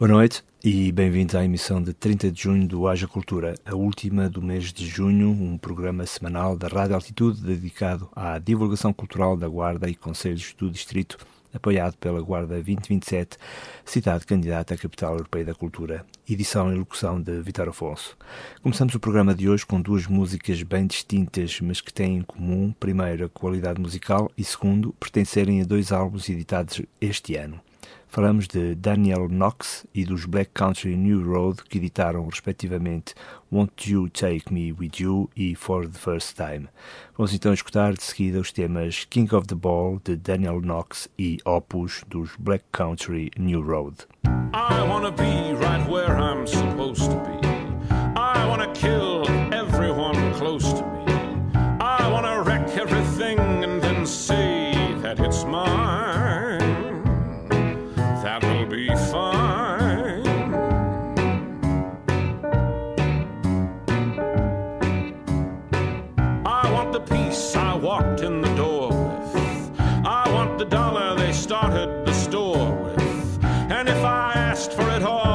Boa noite e bem-vindos à emissão de 30 de junho do Haja Cultura, a última do mês de junho, um programa semanal da Rádio Altitude dedicado à divulgação cultural da Guarda e Conselhos do Distrito, apoiado pela Guarda 2027, cidade candidata à Capital Europeia da Cultura, edição e locução de Vitor Afonso. Começamos o programa de hoje com duas músicas bem distintas, mas que têm em comum, primeiro, a qualidade musical e, segundo, pertencerem a dois álbuns editados este ano. Falamos de Daniel Knox e dos Black Country New Road, que editaram respectivamente Won't You Take Me With You e For the First Time. Vamos então escutar de seguida os temas King of the Ball de Daniel Knox e Opus dos Black Country New Road. I wanna be right where I'm supposed to be. I wanna kill everyone close to me. for it all.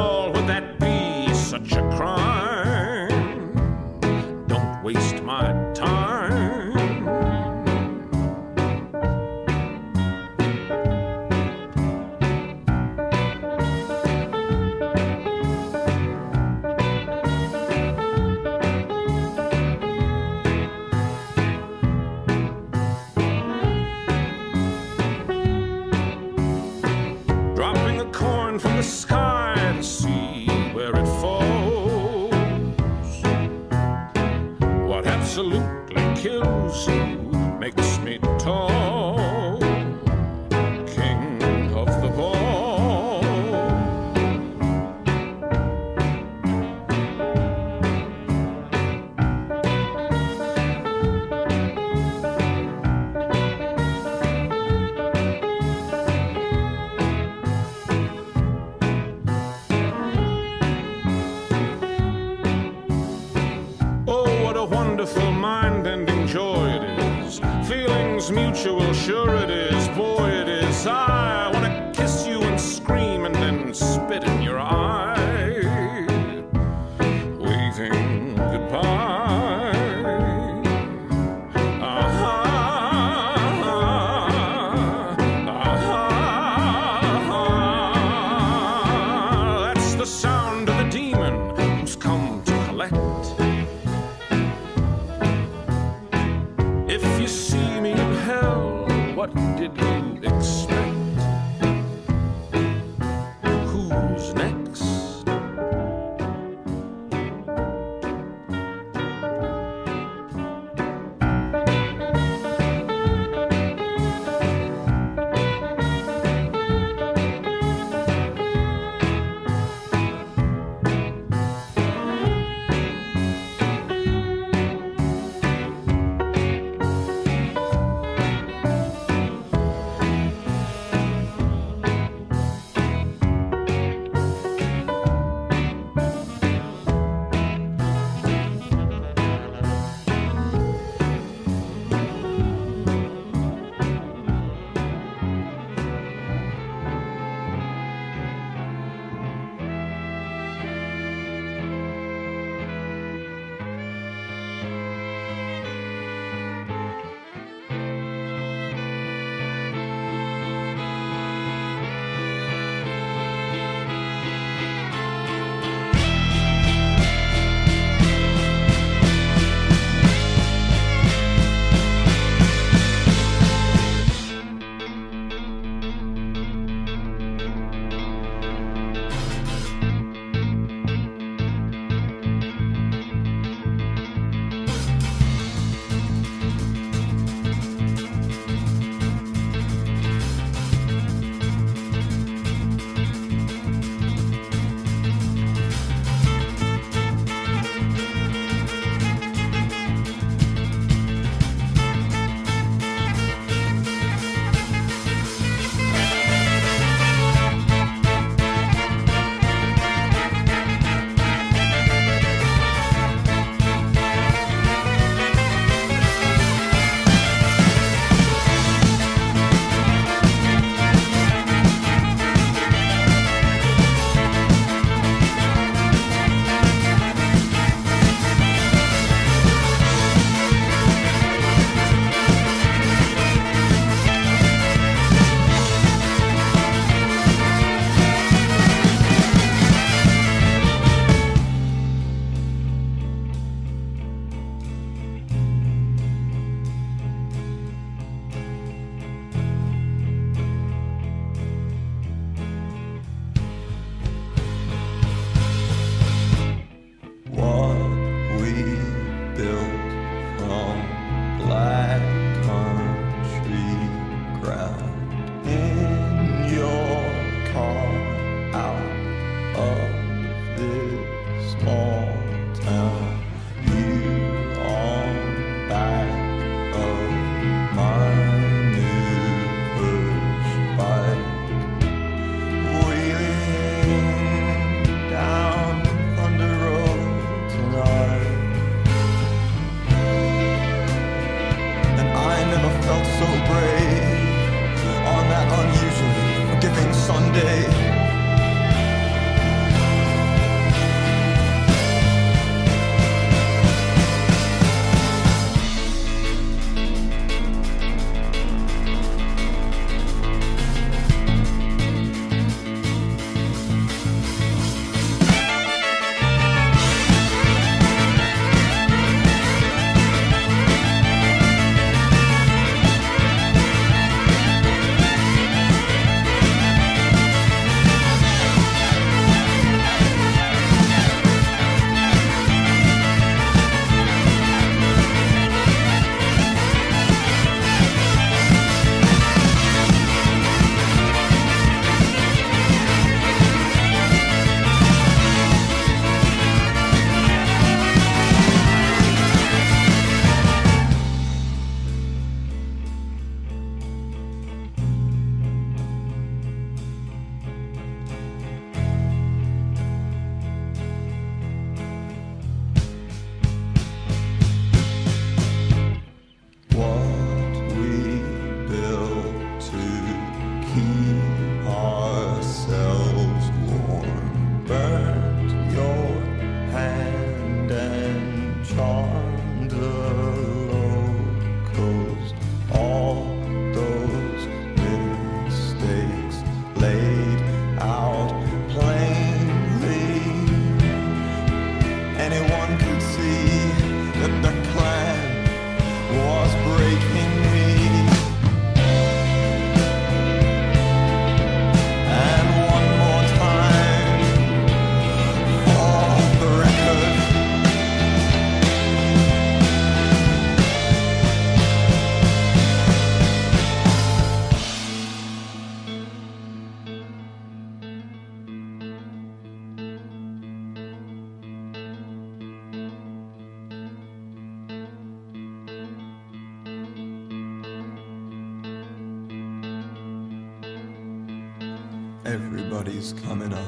Everybody's coming up.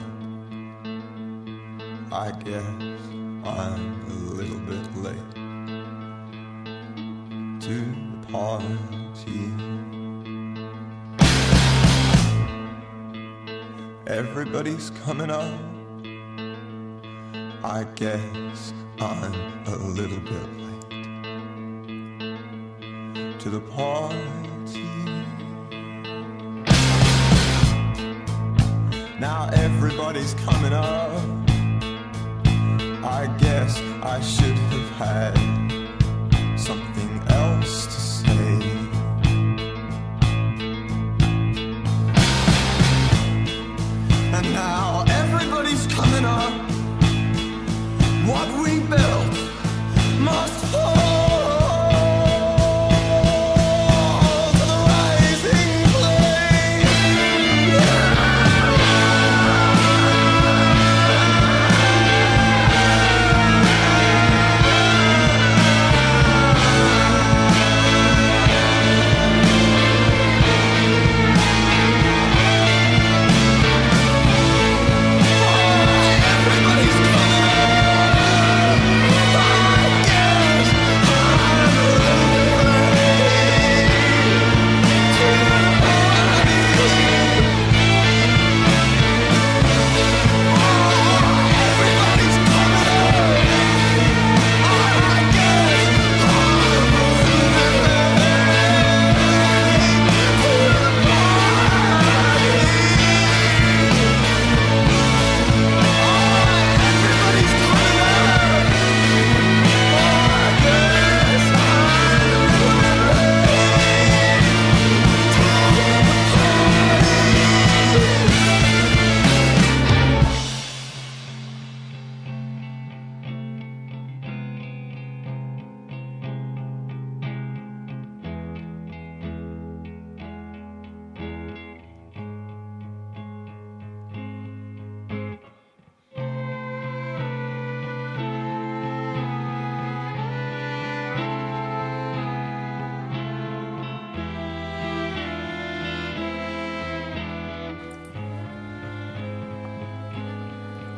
I guess I'm a little bit late to the party. Everybody's coming up. I guess I'm a little bit late to the party. Now everybody's coming up. I guess I should have had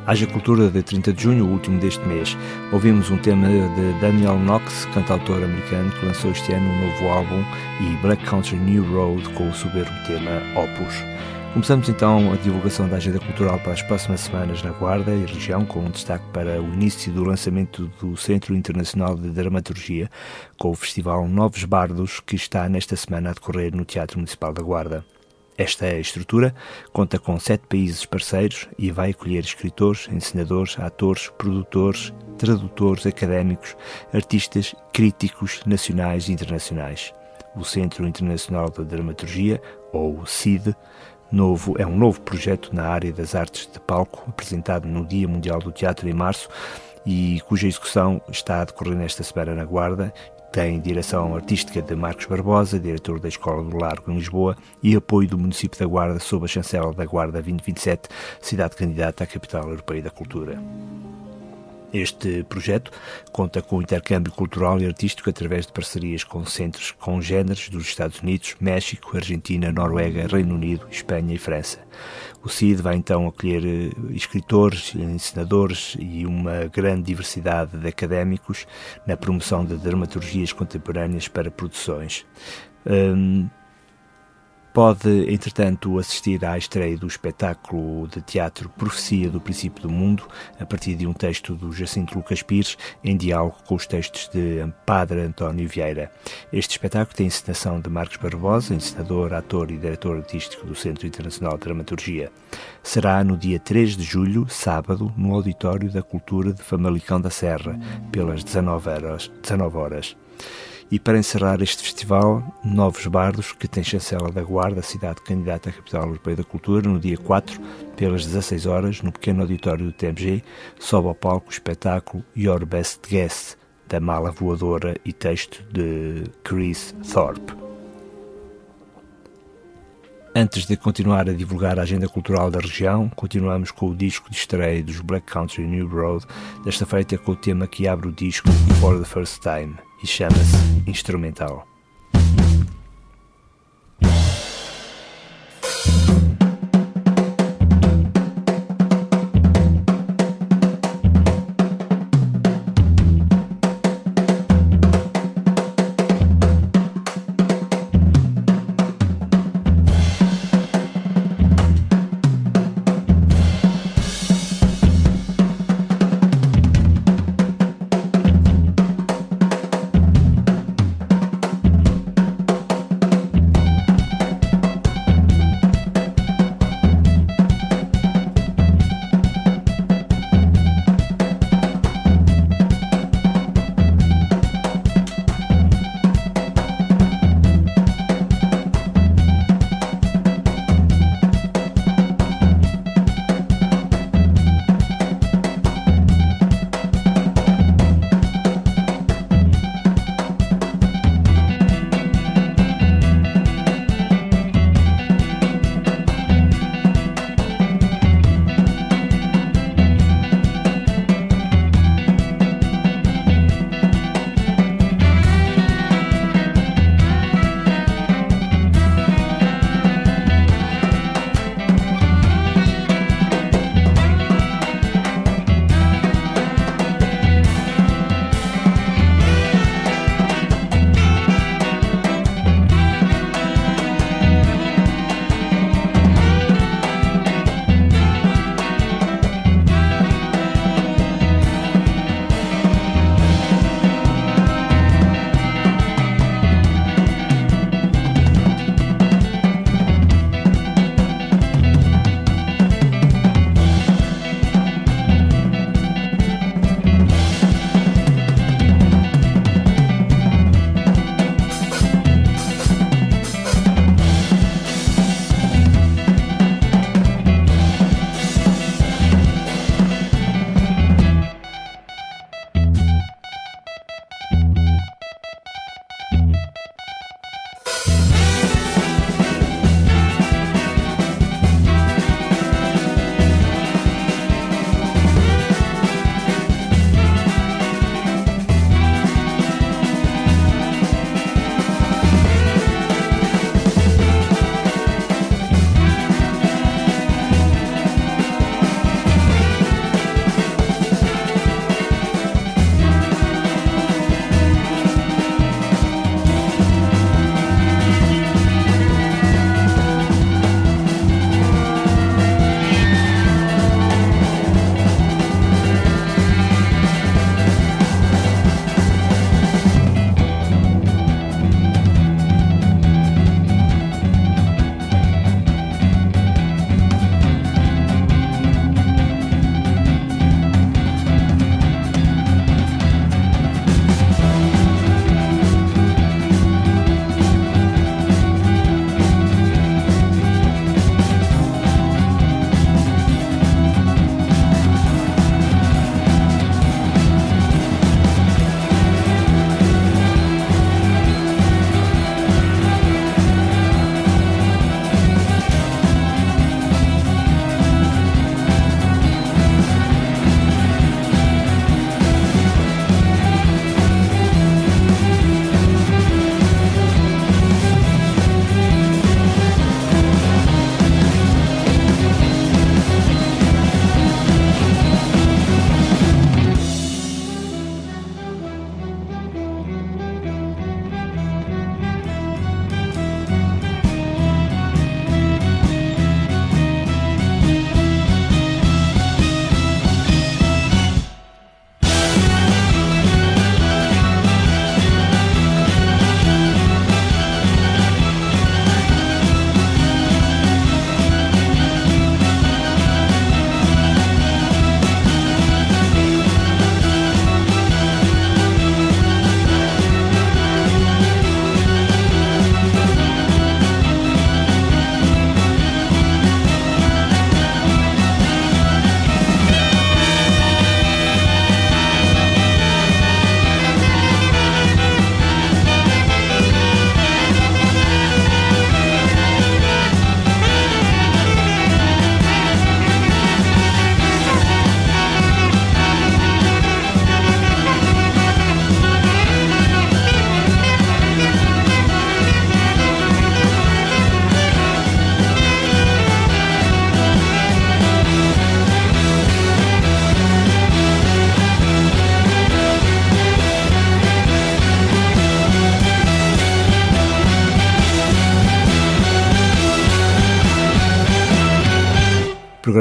Haja Cultura de 30 de junho, o último deste mês. Ouvimos um tema de Daniel Knox, cantautor americano, que lançou este ano um novo álbum, e Black Country New Road com o soberbo tema Opus. Começamos então a divulgação da agenda cultural para as próximas semanas na Guarda e região, com um destaque para o início do lançamento do Centro Internacional de Dramaturgia, com o festival Novos Bardos, que está nesta semana a decorrer no Teatro Municipal da Guarda. Esta estrutura conta com sete países parceiros e vai acolher escritores, ensinadores, atores, produtores, tradutores, académicos, artistas, críticos nacionais e internacionais. O Centro Internacional de Dramaturgia, ou CID, novo, é um novo projeto na área das artes de palco, apresentado no Dia Mundial do Teatro em março e cuja execução está a decorrer nesta semana na Guarda. Tem direção artística de Marcos Barbosa, diretor da Escola do Largo em Lisboa, e apoio do município da Guarda sob a chancela da Guarda 2027, cidade candidata à Capital Europeia da Cultura. Este projeto conta com o intercâmbio cultural e artístico através de parcerias com centros congêneres dos Estados Unidos, México, Argentina, Noruega, Reino Unido, Espanha e França. O CID vai então acolher eh, escritores, ensinadores e uma grande diversidade de académicos na promoção de dramaturgias contemporâneas para produções. Um, Pode, entretanto, assistir à estreia do espetáculo de teatro Profecia do Princípio do Mundo, a partir de um texto do Jacinto Lucas Pires, em diálogo com os textos de Padre António Vieira. Este espetáculo tem encenação de Marcos Barbosa, encenador, ator e diretor artístico do Centro Internacional de Dramaturgia. Será no dia 3 de julho, sábado, no Auditório da Cultura de Famalicão da Serra, pelas 19 horas. 19 horas. E para encerrar este festival, Novos Bardos, que tem chancela da Guarda, cidade candidata à Capital Europeia da Cultura, no dia 4, pelas 16 horas, no pequeno auditório do TMG, sobe ao palco o espetáculo Your Best Guess, da Mala Voadora e texto de Chris Thorpe. Antes de continuar a divulgar a agenda cultural da região, continuamos com o disco de estreia dos Black Country New Road, desta feita com o tema que abre o disco For the First Time e chama-se Instrumental.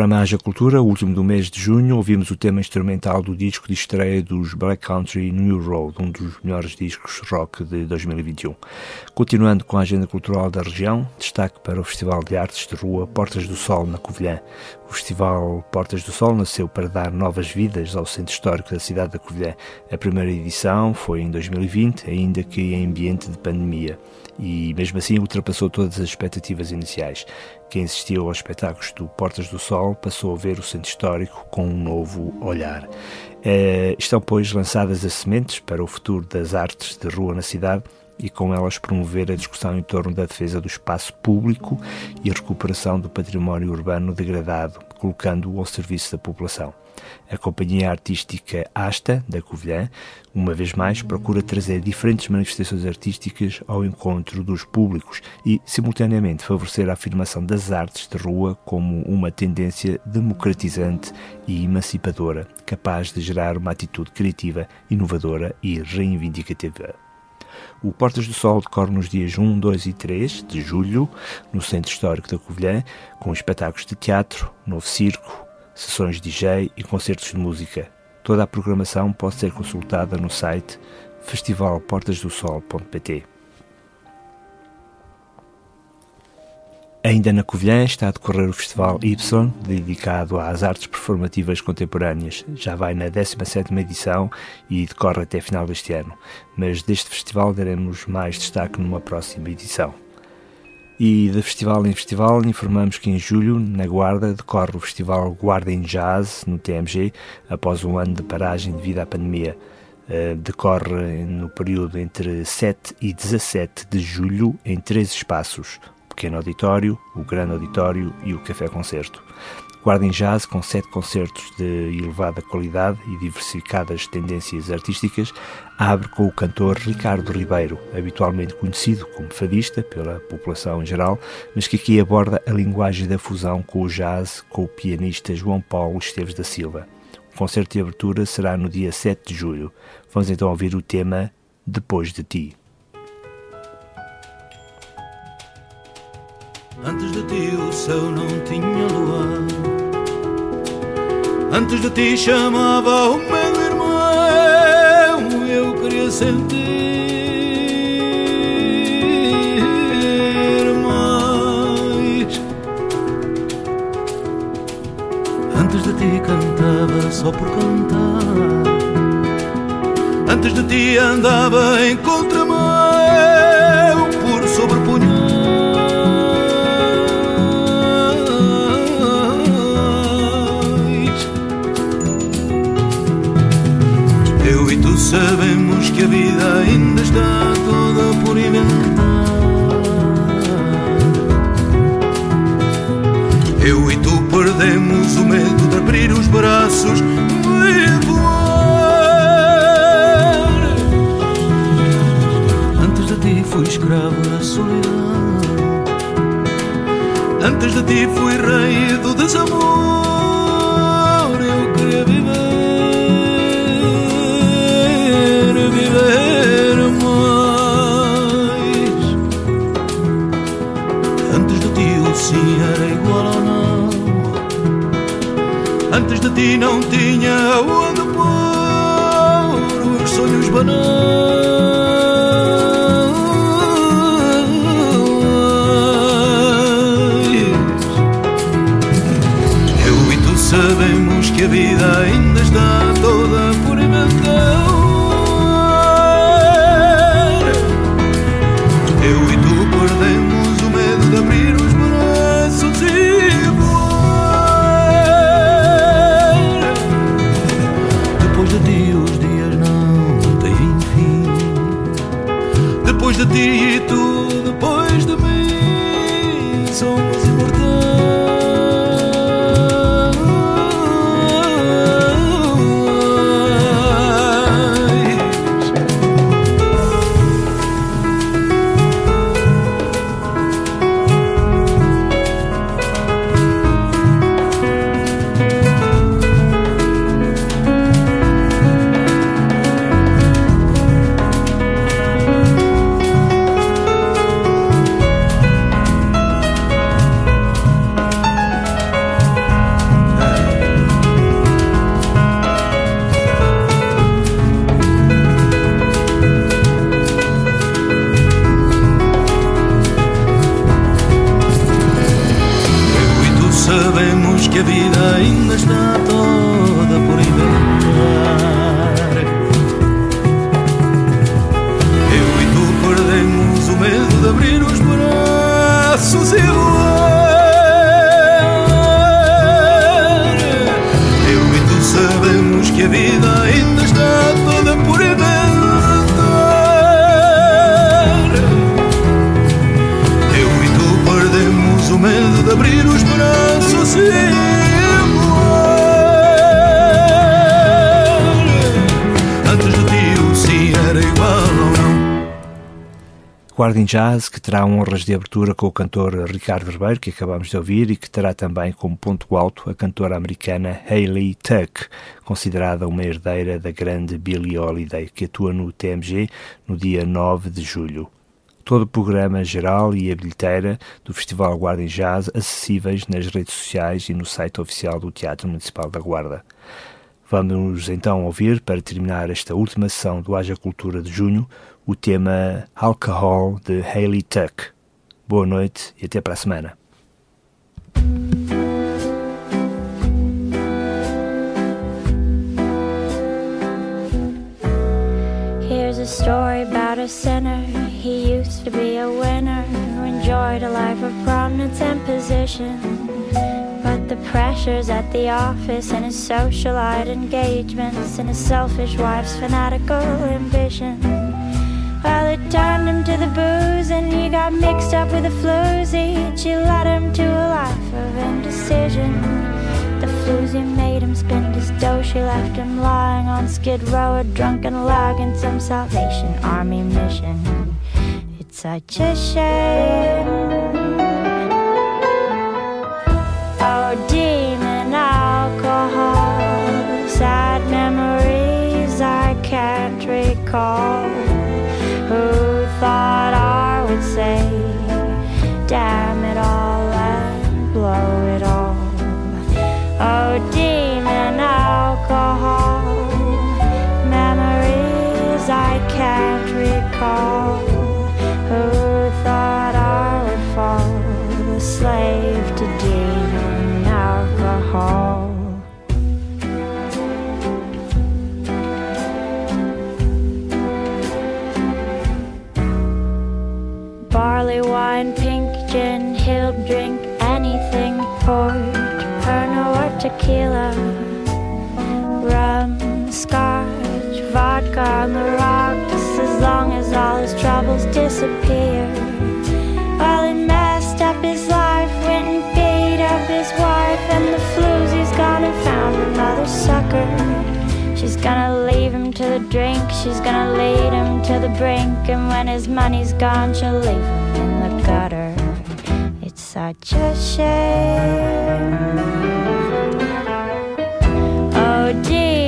Programa Haja Cultura, último do mês de junho, ouvimos o tema instrumental do disco de estreia dos Black Country New Road, um dos melhores discos rock de 2021. Continuando com a agenda cultural da região, destaque para o Festival de Artes de Rua Portas do Sol, na Covilhã. O Festival Portas do Sol nasceu para dar novas vidas ao centro histórico da cidade da Covilhã. A primeira edição foi em 2020, ainda que em ambiente de pandemia e mesmo assim ultrapassou todas as expectativas iniciais. Quem assistiu aos espetáculos do Portas do Sol passou a ver o centro histórico com um novo olhar. É, estão, pois, lançadas as sementes para o futuro das artes de rua na cidade e com elas promover a discussão em torno da defesa do espaço público e a recuperação do património urbano degradado, colocando-o ao serviço da população. A companhia artística Asta, da Covilhã, uma vez mais, procura trazer diferentes manifestações artísticas ao encontro dos públicos e, simultaneamente, favorecer a afirmação das artes de rua como uma tendência democratizante e emancipadora, capaz de gerar uma atitude criativa, inovadora e reivindicativa. O Portas do Sol decorre nos dias 1, 2 e 3 de julho, no Centro Histórico da Covilhã, com espetáculos de teatro, novo circo, sessões de DJ e concertos de música. Toda a programação pode ser consultada no site festivalportasdosol.pt. Ainda na Covilhã está a decorrer o Festival Y, dedicado às artes performativas contemporâneas. Já vai na 17ª edição e decorre até final deste ano, mas deste festival daremos mais destaque numa próxima edição. E de festival em festival, informamos que em julho, na Guarda, decorre o Festival Guarda em Jazz, no TMG, após um ano de paragem devido à pandemia. Uh, decorre no período entre 7 e 17 de julho em três espaços: Pequeno Auditório, o Grande Auditório e o Café Concerto. Guardem Jazz, com sete concertos de elevada qualidade e diversificadas tendências artísticas, abre com o cantor Ricardo Ribeiro, habitualmente conhecido como fadista pela população em geral, mas que aqui aborda a linguagem da fusão com o jazz com o pianista João Paulo Esteves da Silva. O concerto de abertura será no dia 7 de julho. Vamos então ouvir o tema Depois de Ti. Antes de ti o céu não tinha lua. Antes de ti chamava o meu irmão. Eu queria sentir mais. Antes de ti cantava só por cantar. Antes de ti andava em contramão sabemos que a vida ainda está toda por inventar. Eu e tu perdemos o medo de abrir os braços e voar. Antes de ti fui escravo da solidão. Antes de ti fui rei do desamor. Ti não tinha onde pôr os sonhos banais. Eu e tu sabemos que a vida ainda sabemos que a vida ainda está toda Guarda em Jazz, que terá honras de abertura com o cantor Ricardo Ribeiro, que acabamos de ouvir, e que terá também como ponto alto a cantora americana Hayley Tuck, considerada uma herdeira da grande Billie Holiday, que atua no TMG no dia 9 de julho. Todo o programa geral e a bilheteira do Festival Guarda em Jazz acessíveis nas redes sociais e no site oficial do Teatro Municipal da Guarda. Vamos então ouvir, para terminar esta última sessão do Haja Cultura de junho, o tema Alcohol de Hayley Tuck. Boa noite e até para a semana. Here's a story about a sinner. He used to be a winner who enjoyed a life of prominence and position. But the pressures at the office and his socialite engagements and his selfish wife's fanatical ambition. Well, it turned him to the booze and he got mixed up with the floozy. She led him to a life of indecision. The floozy made him spend his dough. She left him lying on Skid Row, a drunken log in some Salvation Army mission. It's such a shame. Oh, demon alcohol, sad memories I can't recall. Wine, pink gin, he'll drink anything port, Pernod or tequila, rum, scotch, vodka on the rocks, as long as all his troubles disappear. Well, he messed up his life, went and beat up his wife, and the floozy's gone and found another sucker. She's gonna leave him to the drink, she's gonna lead him to the brink, and when his money's gone, she'll leave him such a shame. Oh, dear.